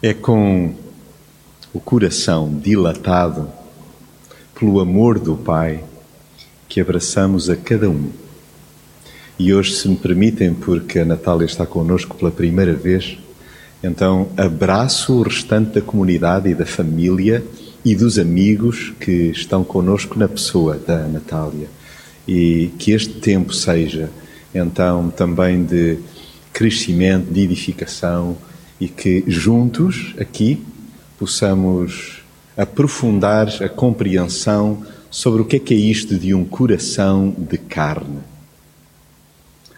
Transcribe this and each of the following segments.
É com o coração dilatado pelo amor do Pai que abraçamos a cada um. E hoje, se me permitem, porque a Natália está connosco pela primeira vez, então abraço o restante da comunidade e da família e dos amigos que estão connosco na pessoa da Natália. E que este tempo seja, então, também de crescimento, de edificação, e que juntos aqui possamos aprofundar a compreensão sobre o que é que é isto de um coração de carne.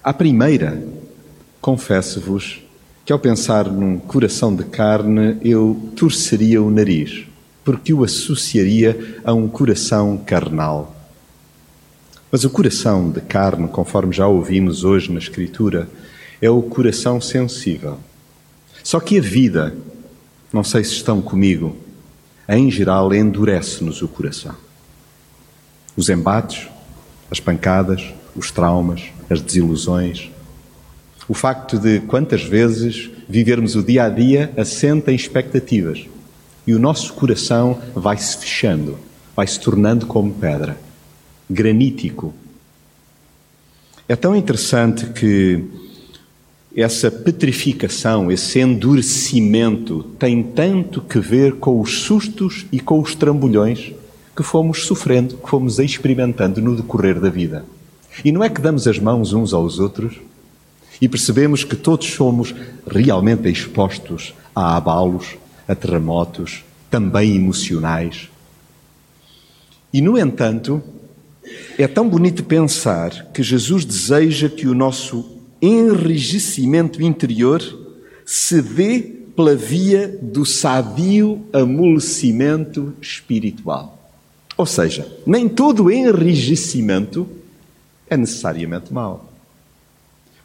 À primeira, confesso-vos que ao pensar num coração de carne eu torceria o nariz, porque o associaria a um coração carnal. Mas o coração de carne, conforme já ouvimos hoje na Escritura, é o coração sensível só que a vida, não sei se estão comigo, em geral endurece-nos o coração. Os embates, as pancadas, os traumas, as desilusões. O facto de quantas vezes vivermos o dia a dia assenta em expectativas e o nosso coração vai se fechando, vai se tornando como pedra, granítico. É tão interessante que essa petrificação, esse endurecimento tem tanto que ver com os sustos e com os trambolhões que fomos sofrendo, que fomos experimentando no decorrer da vida. E não é que damos as mãos uns aos outros e percebemos que todos somos realmente expostos a abalos, a terremotos, também emocionais. E, no entanto, é tão bonito pensar que Jesus deseja que o nosso enrijecimento interior se dê pela via do sadio amolecimento espiritual. Ou seja, nem todo enrijecimento é necessariamente mau.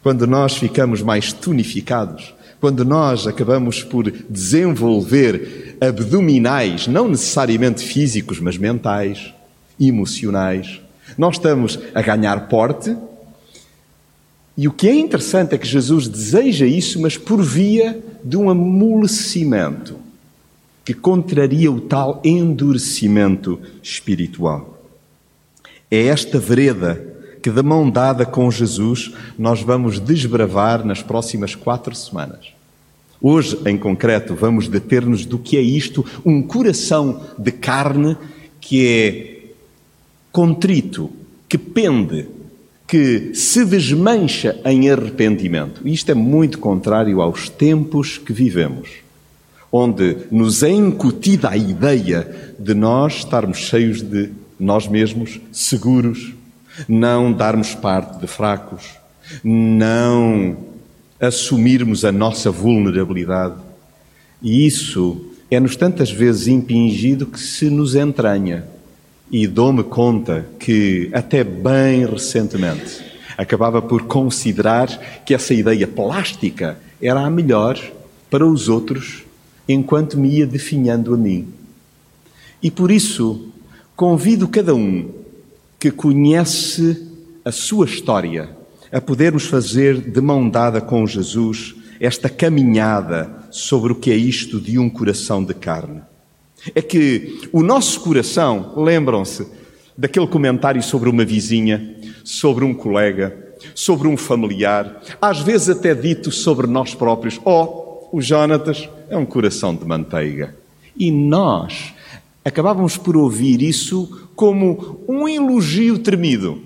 Quando nós ficamos mais tonificados, quando nós acabamos por desenvolver abdominais, não necessariamente físicos, mas mentais, emocionais, nós estamos a ganhar porte e o que é interessante é que Jesus deseja isso, mas por via de um amolecimento que contraria o tal endurecimento espiritual. É esta vereda que, da mão dada com Jesus, nós vamos desbravar nas próximas quatro semanas. Hoje, em concreto, vamos deter-nos do que é isto, um coração de carne que é contrito, que pende que se desmancha em arrependimento. Isto é muito contrário aos tempos que vivemos, onde nos é incutida a ideia de nós estarmos cheios de nós mesmos, seguros, não darmos parte de fracos, não assumirmos a nossa vulnerabilidade. E isso é-nos tantas vezes impingido que se nos entranha e dou-me conta que, até bem recentemente, acabava por considerar que essa ideia plástica era a melhor para os outros, enquanto me ia definhando a mim. E por isso, convido cada um que conhece a sua história a podermos fazer de mão dada com Jesus esta caminhada sobre o que é isto de um coração de carne. É que o nosso coração, lembram-se daquele comentário sobre uma vizinha, sobre um colega, sobre um familiar, às vezes até dito sobre nós próprios: Oh, o Jonatas é um coração de manteiga. E nós acabávamos por ouvir isso como um elogio tremido.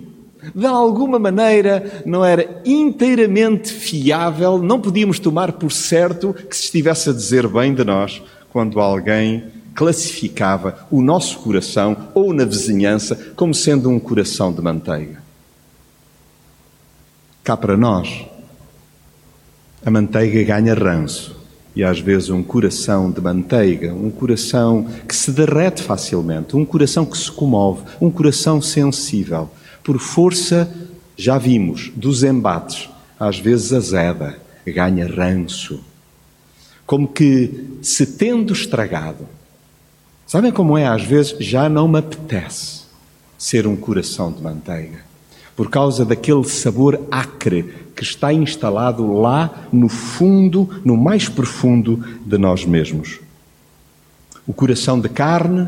De alguma maneira não era inteiramente fiável, não podíamos tomar por certo que se estivesse a dizer bem de nós quando alguém classificava o nosso coração ou na vizinhança como sendo um coração de manteiga. Cá para nós, a manteiga ganha ranço e às vezes um coração de manteiga, um coração que se derrete facilmente, um coração que se comove, um coração sensível, por força, já vimos, dos embates, às vezes azeda, ganha ranço. Como que se tendo estragado, Sabem como é? Às vezes já não me apetece ser um coração de manteiga. por causa daquele sabor acre que está instalado lá no fundo, no mais profundo de nós mesmos. O coração de carne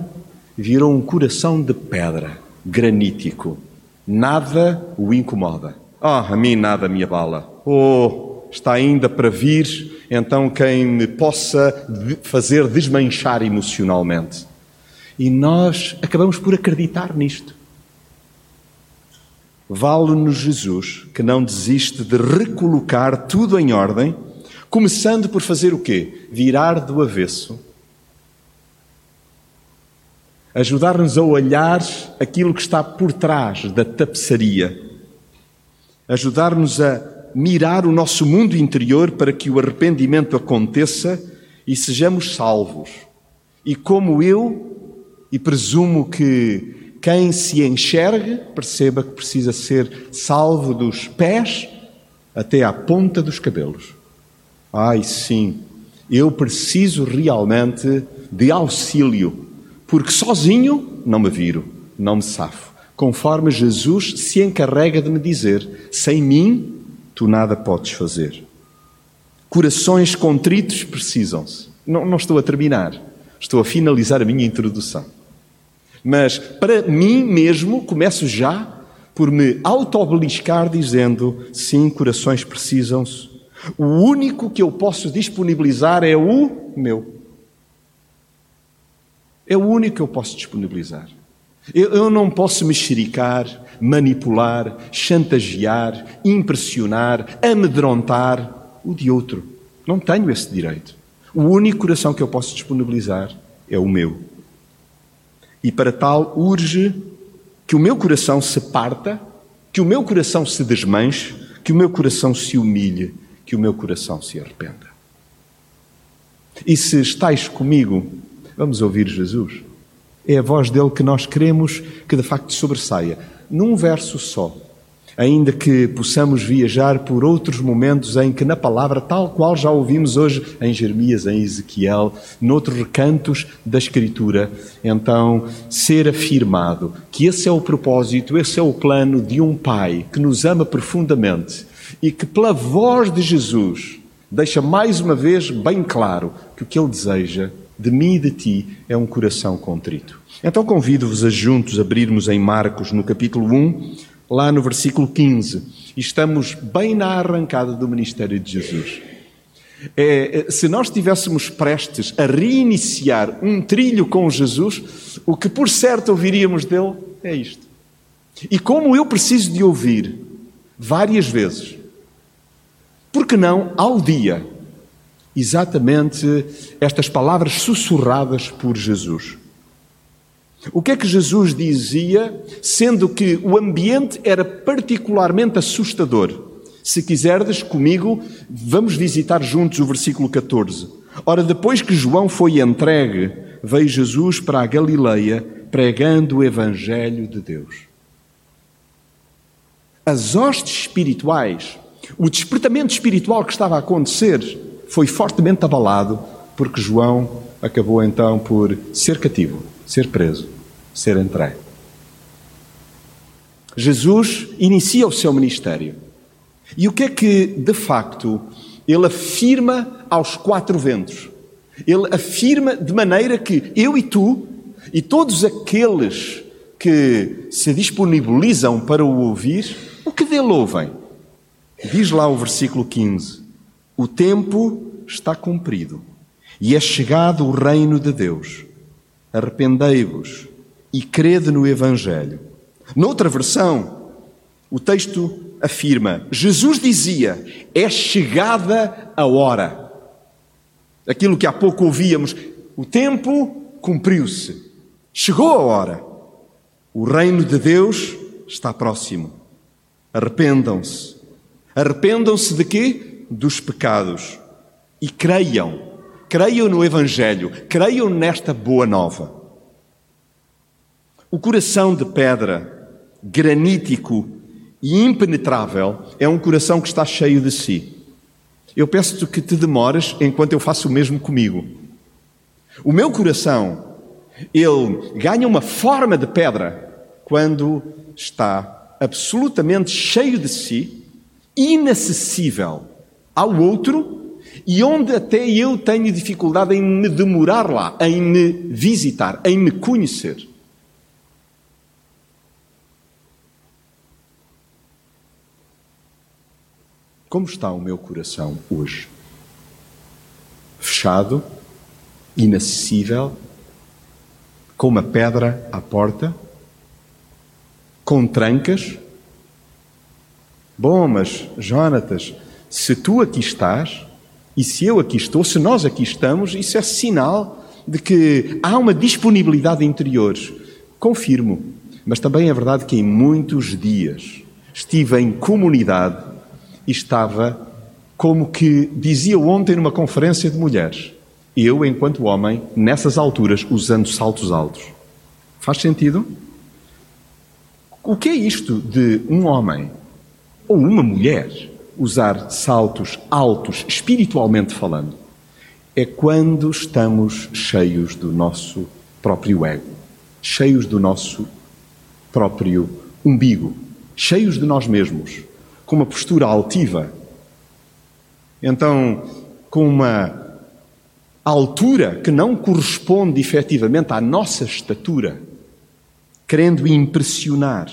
virou um coração de pedra, granítico. Nada o incomoda. Ah, oh, a mim nada me abala. Oh, está ainda para vir então quem me possa fazer desmanchar emocionalmente. E nós acabamos por acreditar nisto. Vale-nos Jesus que não desiste de recolocar tudo em ordem, começando por fazer o quê? Virar do avesso. Ajudar-nos a olhar aquilo que está por trás da tapeçaria. Ajudar-nos a mirar o nosso mundo interior para que o arrependimento aconteça e sejamos salvos. E como eu, e presumo que quem se enxergue perceba que precisa ser salvo dos pés até à ponta dos cabelos. Ai, sim, eu preciso realmente de auxílio, porque sozinho não me viro, não me safo. Conforme Jesus se encarrega de me dizer: sem mim tu nada podes fazer. Corações contritos precisam-se. Não, não estou a terminar, estou a finalizar a minha introdução. Mas para mim mesmo, começo já por me autobeliscar dizendo: sim, corações precisam-se. O único que eu posso disponibilizar é o meu. É o único que eu posso disponibilizar. Eu, eu não posso mexericar, manipular, chantagear, impressionar, amedrontar o de outro. Não tenho esse direito. O único coração que eu posso disponibilizar é o meu. E para tal urge que o meu coração se parta, que o meu coração se desmanche, que o meu coração se humilhe, que o meu coração se arrependa. E se estáis comigo, vamos ouvir Jesus. É a voz dele que nós queremos que de facto sobressaia, num verso só ainda que possamos viajar por outros momentos em que na palavra, tal qual já ouvimos hoje em Jeremias, em Ezequiel, noutros recantos da Escritura, então ser afirmado que esse é o propósito, esse é o plano de um Pai que nos ama profundamente e que pela voz de Jesus deixa mais uma vez bem claro que o que Ele deseja de mim e de ti é um coração contrito. Então convido-vos a juntos abrirmos em Marcos, no capítulo 1, lá no versículo 15. E estamos bem na arrancada do ministério de Jesus. É, é, se nós estivéssemos prestes a reiniciar um trilho com Jesus, o que por certo ouviríamos dele é isto. E como eu preciso de ouvir várias vezes, porque não ao dia, exatamente estas palavras sussurradas por Jesus. O que é que Jesus dizia, sendo que o ambiente era particularmente assustador? Se quiserdes comigo, vamos visitar juntos o versículo 14. Ora, depois que João foi entregue, veio Jesus para a Galileia pregando o Evangelho de Deus. As hostes espirituais, o despertamento espiritual que estava a acontecer, foi fortemente abalado porque João acabou então por ser cativo ser preso, ser entregue. Jesus inicia o seu ministério. E o que é que, de facto, ele afirma aos quatro ventos? Ele afirma de maneira que eu e tu, e todos aqueles que se disponibilizam para o ouvir, o que dele ouvem? Diz lá o versículo 15: O tempo está cumprido e é chegado o reino de Deus arrependei-vos e crede no Evangelho. Noutra versão, o texto afirma: Jesus dizia, é chegada a hora. Aquilo que há pouco ouvíamos, o tempo cumpriu-se, chegou a hora. O reino de Deus está próximo. Arrependam-se. Arrependam-se de quê? Dos pecados. E creiam Creiam no Evangelho, creiam nesta boa nova. O coração de pedra, granítico e impenetrável, é um coração que está cheio de si. Eu peço-te que te demores enquanto eu faço o mesmo comigo. O meu coração, ele ganha uma forma de pedra quando está absolutamente cheio de si, inacessível ao outro e onde até eu tenho dificuldade em me demorar lá, em me visitar, em me conhecer. Como está o meu coração hoje? Fechado, inacessível, com uma pedra à porta, com trancas. Bom, mas Jonatas, se tu aqui estás e se eu aqui estou, se nós aqui estamos, isso é sinal de que há uma disponibilidade interior. Confirmo, mas também é verdade que em muitos dias estive em comunidade estava como que dizia ontem numa conferência de mulheres, eu, enquanto homem, nessas alturas, usando saltos altos. Faz sentido? O que é isto de um homem ou uma mulher usar saltos altos, espiritualmente falando? É quando estamos cheios do nosso próprio ego, cheios do nosso próprio umbigo, cheios de nós mesmos com uma postura altiva, então com uma altura que não corresponde efetivamente à nossa estatura, querendo impressionar.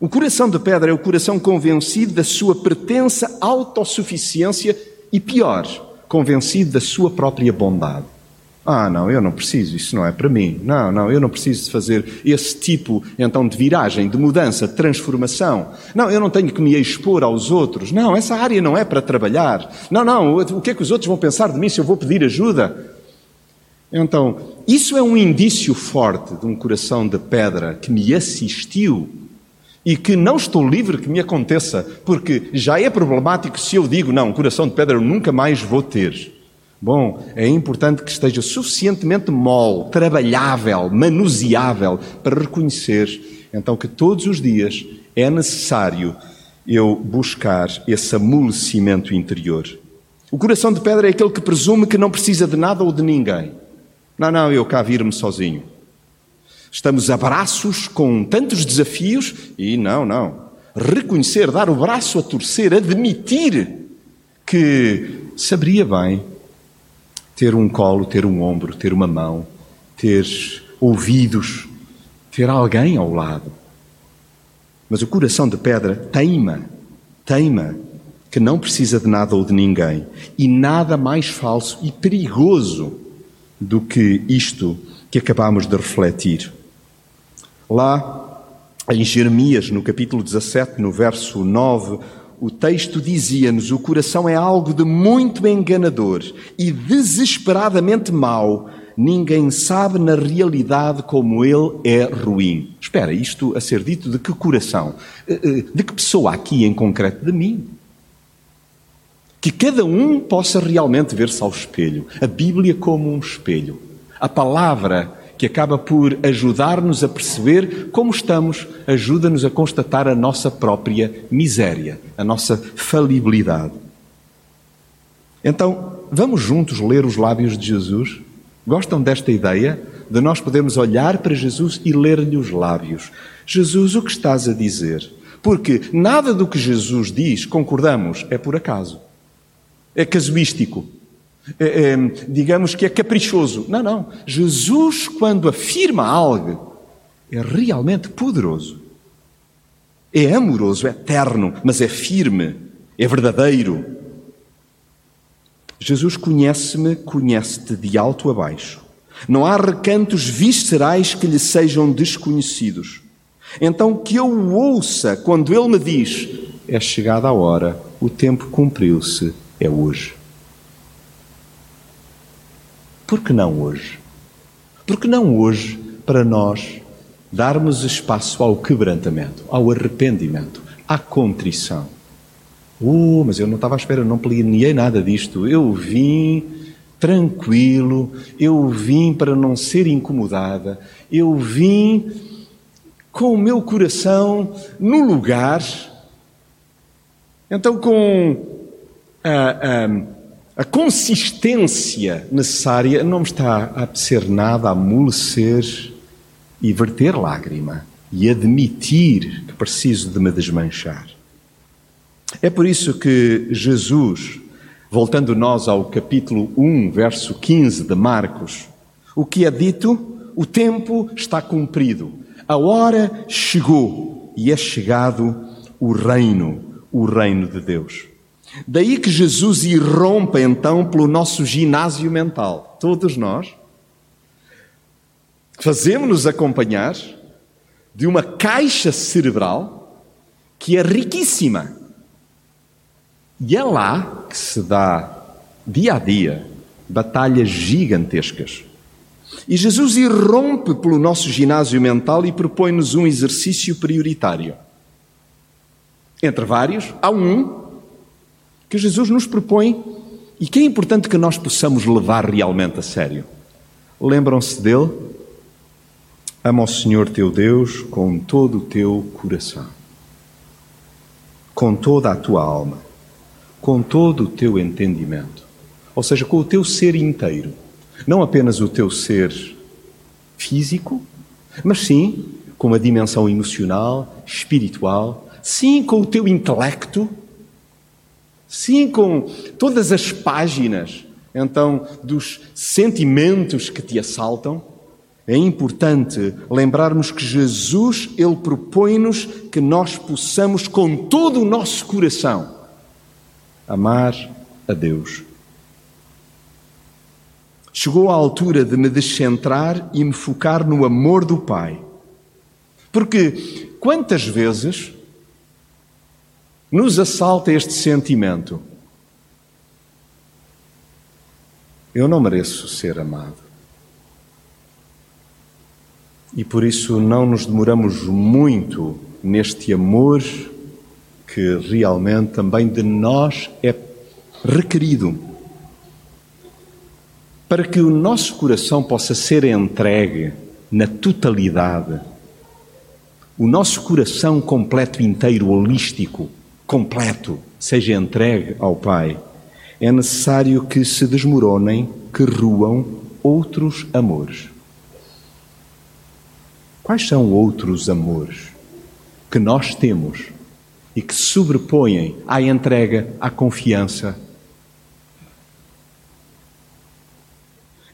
O coração de pedra é o coração convencido da sua pertença, autossuficiência e, pior, convencido da sua própria bondade. Ah, não, eu não preciso, isso não é para mim. Não, não, eu não preciso de fazer esse tipo então de viragem, de mudança, de transformação. Não, eu não tenho que me expor aos outros. Não, essa área não é para trabalhar. Não, não, o que é que os outros vão pensar de mim se eu vou pedir ajuda? Então, isso é um indício forte de um coração de pedra que me assistiu e que não estou livre que me aconteça, porque já é problemático se eu digo, não, coração de pedra eu nunca mais vou ter. Bom, é importante que esteja suficientemente mole, trabalhável, manuseável, para reconhecer então que todos os dias é necessário eu buscar esse amolecimento interior. O coração de pedra é aquele que presume que não precisa de nada ou de ninguém. Não, não, eu cá vir-me sozinho. Estamos a braços com tantos desafios e não, não. Reconhecer, dar o braço a torcer, admitir que saberia bem ter um colo, ter um ombro, ter uma mão, ter ouvidos, ter alguém ao lado. Mas o coração de pedra teima, teima que não precisa de nada ou de ninguém. E nada mais falso e perigoso do que isto que acabamos de refletir. Lá em Jeremias, no capítulo 17, no verso 9, o texto dizia-nos: o coração é algo de muito enganador e desesperadamente mau. Ninguém sabe na realidade como ele é ruim. Espera, isto a ser dito de que coração? Eh, eh, de que pessoa aqui em concreto? De mim. Que cada um possa realmente ver-se ao espelho. A Bíblia como um espelho. A palavra que acaba por ajudar-nos a perceber como estamos, ajuda-nos a constatar a nossa própria miséria, a nossa falibilidade. Então, vamos juntos ler os lábios de Jesus? Gostam desta ideia de nós podermos olhar para Jesus e ler-lhe os lábios? Jesus, o que estás a dizer? Porque nada do que Jesus diz, concordamos, é por acaso. É casuístico é, é, digamos que é caprichoso. Não, não. Jesus, quando afirma algo, é realmente poderoso. É amoroso, é eterno, mas é firme, é verdadeiro. Jesus conhece-me, conhece-te de alto a baixo. Não há recantos viscerais que lhe sejam desconhecidos. Então que eu o ouça quando ele me diz: É chegada a hora, o tempo cumpriu-se, é hoje. Por que não hoje? Por que não hoje para nós darmos espaço ao quebrantamento, ao arrependimento, à contrição? Oh, mas eu não estava à espera, não planeei nada disto. Eu vim tranquilo, eu vim para não ser incomodada, eu vim com o meu coração no lugar. Então, com a, a a consistência necessária não me está a apetecer nada a amolecer e verter lágrima. e admitir que preciso de me desmanchar. É por isso que Jesus, voltando nós ao capítulo 1, verso 15 de Marcos, o que é dito, o tempo está cumprido, a hora chegou e é chegado o reino, o reino de Deus. Daí que Jesus irrompa então pelo nosso ginásio mental, todos nós, fazemos-nos acompanhar de uma caixa cerebral que é riquíssima. E é lá que se dá, dia a dia, batalhas gigantescas. E Jesus irrompe pelo nosso ginásio mental e propõe-nos um exercício prioritário. Entre vários, há um que Jesus nos propõe e que é importante que nós possamos levar realmente a sério. Lembram-se dele? Ama o Senhor teu Deus com todo o teu coração, com toda a tua alma, com todo o teu entendimento, ou seja, com o teu ser inteiro, não apenas o teu ser físico, mas sim com uma dimensão emocional, espiritual, sim com o teu intelecto, sim com todas as páginas, então, dos sentimentos que te assaltam é importante lembrarmos que Jesus, Ele propõe-nos que nós possamos, com todo o nosso coração, amar a Deus. Chegou a altura de me descentrar e me focar no amor do Pai. Porque quantas vezes nos assalta este sentimento? Eu não mereço ser amado. E por isso não nos demoramos muito neste amor que realmente também de nós é requerido. Para que o nosso coração possa ser entregue na totalidade, o nosso coração completo, inteiro, holístico, completo, seja entregue ao Pai, é necessário que se desmoronem, que ruam outros amores. Quais são outros amores que nós temos e que se sobrepõem à entrega, à confiança?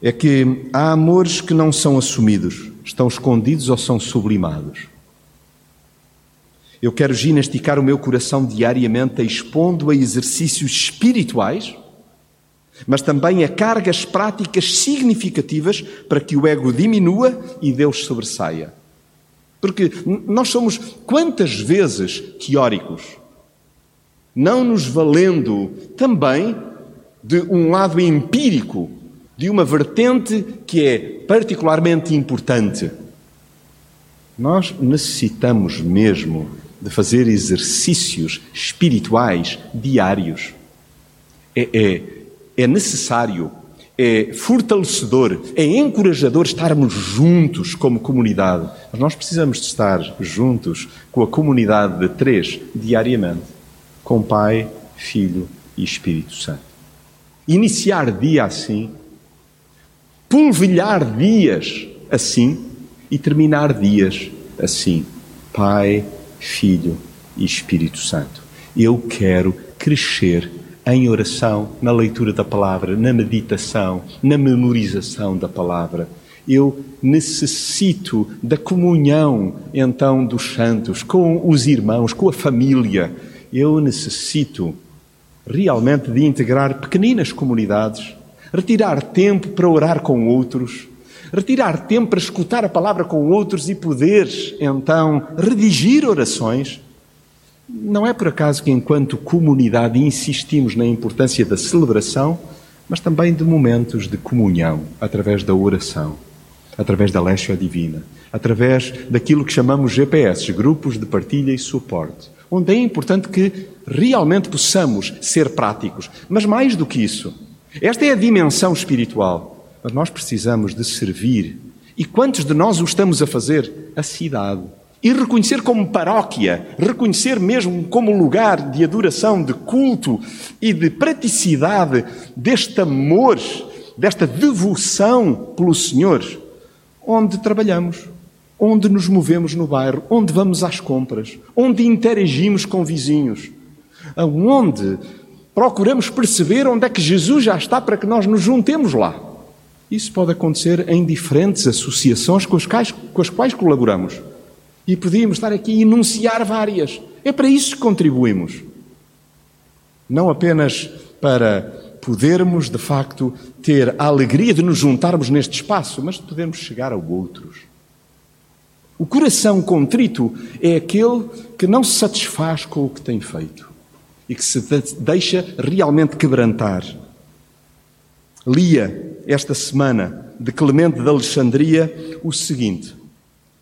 É que há amores que não são assumidos, estão escondidos ou são sublimados. Eu quero ginasticar o meu coração diariamente, expondo a exercícios espirituais, mas também a cargas práticas significativas para que o ego diminua e Deus sobressaia. Porque nós somos quantas vezes teóricos, não nos valendo também de um lado empírico, de uma vertente que é particularmente importante. Nós necessitamos mesmo de fazer exercícios espirituais diários. É, é, é necessário é fortalecedor, é encorajador estarmos juntos como comunidade. Mas nós precisamos de estar juntos com a comunidade de três diariamente, com Pai, Filho e Espírito Santo. Iniciar dia assim, polvilhar dias assim e terminar dias assim. Pai, Filho e Espírito Santo. Eu quero crescer em oração, na leitura da palavra, na meditação, na memorização da palavra. Eu necessito da comunhão, então, dos santos, com os irmãos, com a família. Eu necessito realmente de integrar pequeninas comunidades, retirar tempo para orar com outros, retirar tempo para escutar a palavra com outros e poder, então, redigir orações não é por acaso que, enquanto comunidade, insistimos na importância da celebração, mas também de momentos de comunhão, através da oração, através da Léxia Divina, através daquilo que chamamos GPS, grupos de partilha e suporte, onde é importante que realmente possamos ser práticos. Mas mais do que isso, esta é a dimensão espiritual. Mas nós precisamos de servir. E quantos de nós o estamos a fazer? A cidade e reconhecer como paróquia, reconhecer mesmo como lugar de adoração, de culto e de praticidade deste amor, desta devoção pelo Senhor, onde trabalhamos, onde nos movemos no bairro, onde vamos às compras, onde interagimos com vizinhos, aonde procuramos perceber onde é que Jesus já está para que nós nos juntemos lá. Isso pode acontecer em diferentes associações com as quais, com as quais colaboramos. E podíamos estar aqui a enunciar várias. É para isso que contribuímos. Não apenas para podermos, de facto, ter a alegria de nos juntarmos neste espaço, mas de podermos chegar a outros. O coração contrito é aquele que não se satisfaz com o que tem feito e que se deixa realmente quebrantar. Lia esta semana de Clemente de Alexandria o seguinte: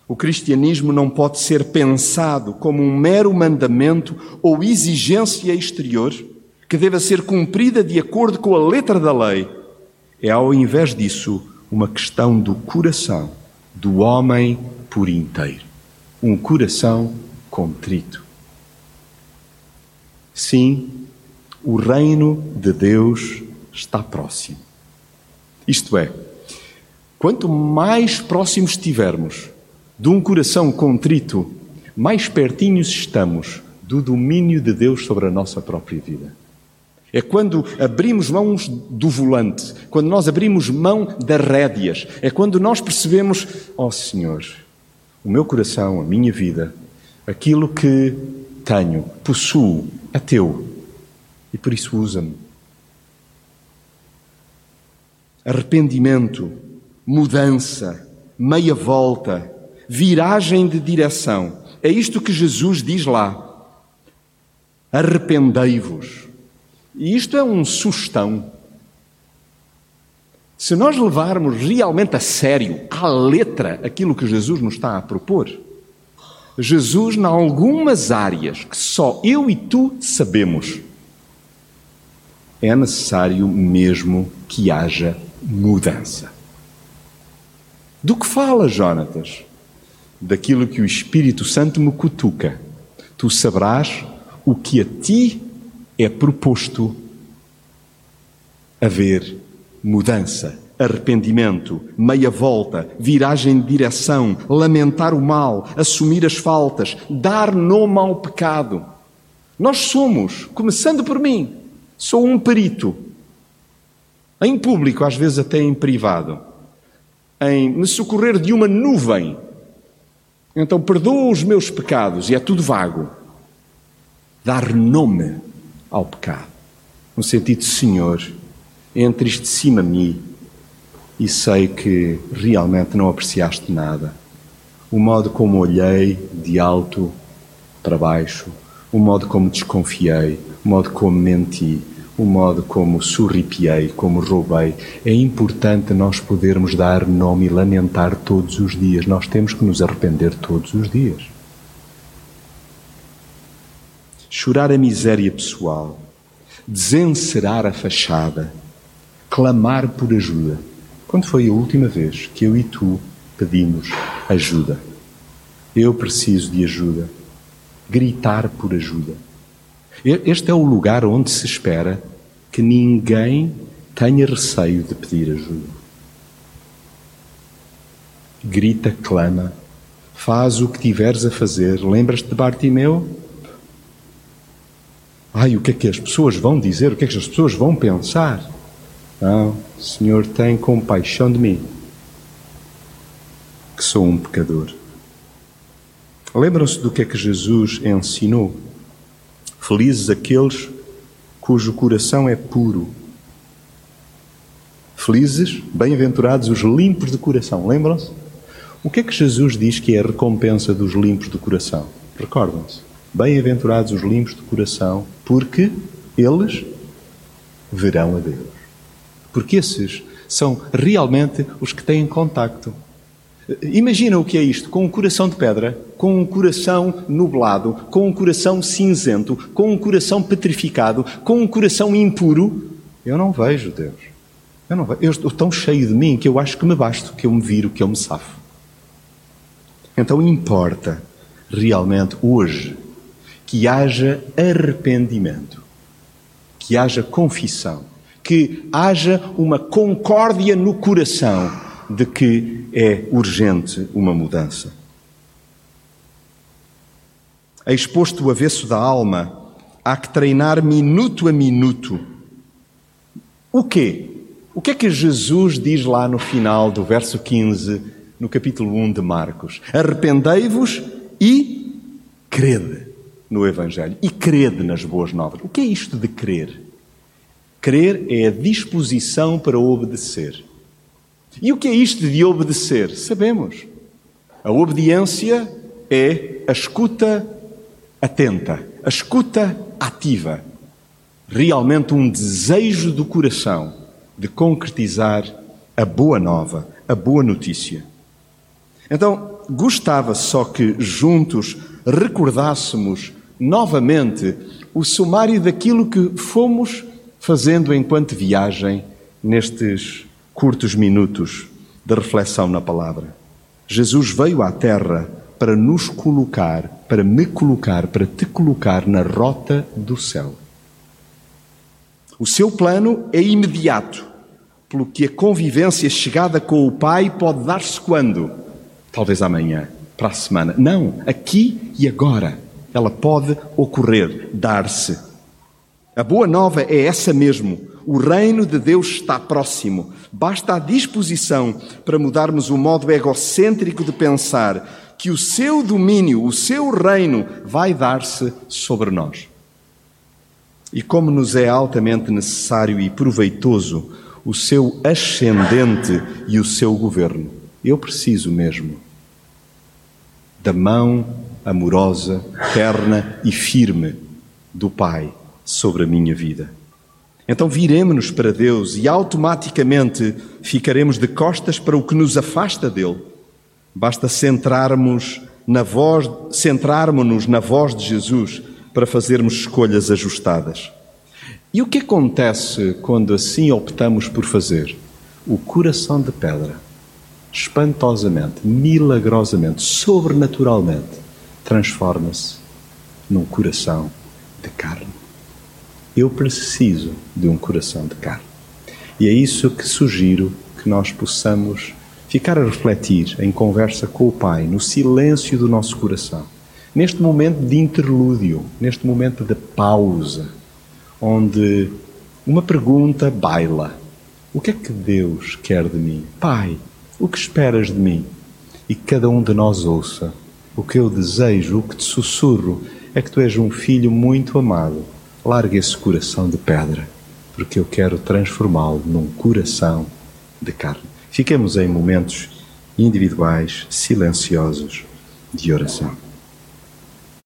o cristianismo não pode ser pensado como um mero mandamento ou exigência exterior que deva ser cumprida de acordo com a letra da lei. É, ao invés disso, uma questão do coração, do homem por inteiro. Um coração contrito. Sim, o reino de Deus está próximo. Isto é, quanto mais próximos estivermos de um coração contrito, mais pertinhos estamos do domínio de Deus sobre a nossa própria vida. É quando abrimos mãos do volante, quando nós abrimos mão das rédeas, é quando nós percebemos, ó oh, Senhor, o meu coração, a minha vida, aquilo que tenho, possuo, é teu e por isso usa-me. Arrependimento, mudança, meia volta, viragem de direção. É isto que Jesus diz lá. Arrependei-vos. E isto é um sustão. Se nós levarmos realmente a sério, à letra, aquilo que Jesus nos está a propor, Jesus, em algumas áreas que só eu e tu sabemos, é necessário mesmo que haja mudança. Do que fala, Jonatas? Daquilo que o Espírito Santo me cutuca. Tu saberás o que a ti é proposto haver mudança, arrependimento, meia volta, viragem de direção, lamentar o mal, assumir as faltas, dar nome ao pecado. Nós somos, começando por mim, sou um perito. Em público, às vezes até em privado, em me socorrer de uma nuvem. Então perdoo os meus pecados, e é tudo vago. Dar nome ao pecado. No sentido, Senhor, entristeci-me e sei que realmente não apreciaste nada. O modo como olhei de alto para baixo, o modo como desconfiei, o modo como menti, o modo como surripiei, como roubei. É importante nós podermos dar nome e lamentar todos os dias. Nós temos que nos arrepender todos os dias. Chorar a miséria pessoal, desencerar a fachada, clamar por ajuda. Quando foi a última vez que eu e tu pedimos ajuda? Eu preciso de ajuda. Gritar por ajuda. Este é o lugar onde se espera que ninguém tenha receio de pedir ajuda. Grita, clama, faz o que tiveres a fazer. Lembras-te de Bartimeu? Ai, o que é que as pessoas vão dizer? O que é que as pessoas vão pensar? Não, Senhor, tem compaixão de mim, que sou um pecador. Lembram-se do que é que Jesus ensinou? Felizes aqueles cujo coração é puro. Felizes, bem-aventurados os limpos de coração. Lembram-se? O que é que Jesus diz que é a recompensa dos limpos de coração? Recordam-se? Bem-aventurados os limpos de coração, porque eles verão a Deus porque esses são realmente os que têm contacto. Imagina o que é isto, com um coração de pedra, com um coração nublado, com um coração cinzento, com um coração petrificado, com um coração impuro. Eu não vejo Deus. Eu, não vejo. eu estou tão cheio de mim que eu acho que me basto, que eu me viro, que eu me safo. Então importa realmente hoje que haja arrependimento, que haja confissão que haja uma concórdia no coração de que é urgente uma mudança. exposto o avesso da alma, há que treinar minuto a minuto. O quê? O que é que Jesus diz lá no final do verso 15, no capítulo 1 de Marcos? Arrependei-vos e crede no Evangelho. E crede nas boas novas. O que é isto de crer? Crer é a disposição para obedecer. E o que é isto de obedecer? Sabemos. A obediência é a escuta atenta, a escuta ativa. Realmente um desejo do coração de concretizar a boa nova, a boa notícia. Então, gostava só que juntos recordássemos novamente o sumário daquilo que fomos fazendo enquanto viagem nestes curtos minutos de reflexão na palavra. Jesus veio à Terra para nos colocar, para me colocar, para te colocar na rota do céu. O seu plano é imediato, pelo que a convivência chegada com o Pai pode dar-se quando? Talvez amanhã, para a semana. Não, aqui e agora. Ela pode ocorrer, dar-se. A boa nova é essa mesmo. O reino de Deus está próximo. Basta a disposição para mudarmos o modo egocêntrico de pensar que o seu domínio, o seu reino, vai dar-se sobre nós. E como nos é altamente necessário e proveitoso o seu ascendente e o seu governo, eu preciso mesmo da mão amorosa, terna e firme do Pai sobre a minha vida. Então viremos-nos para Deus e automaticamente ficaremos de costas para o que nos afasta dele. Basta centrarmos na voz, centrarmos-nos na voz de Jesus para fazermos escolhas ajustadas. E o que acontece quando assim optamos por fazer? O coração de pedra, espantosamente, milagrosamente, sobrenaturalmente, transforma-se num coração de carne. Eu preciso de um coração de carne. E é isso que sugiro que nós possamos ficar a refletir em conversa com o Pai, no silêncio do nosso coração, neste momento de interlúdio, neste momento de pausa, onde uma pergunta baila: O que é que Deus quer de mim? Pai, o que esperas de mim? E cada um de nós ouça: O que eu desejo, o que te sussurro, é que tu és um filho muito amado largue esse coração de pedra, porque eu quero transformá-lo num coração de carne. Fiquemos em momentos individuais, silenciosos, de oração.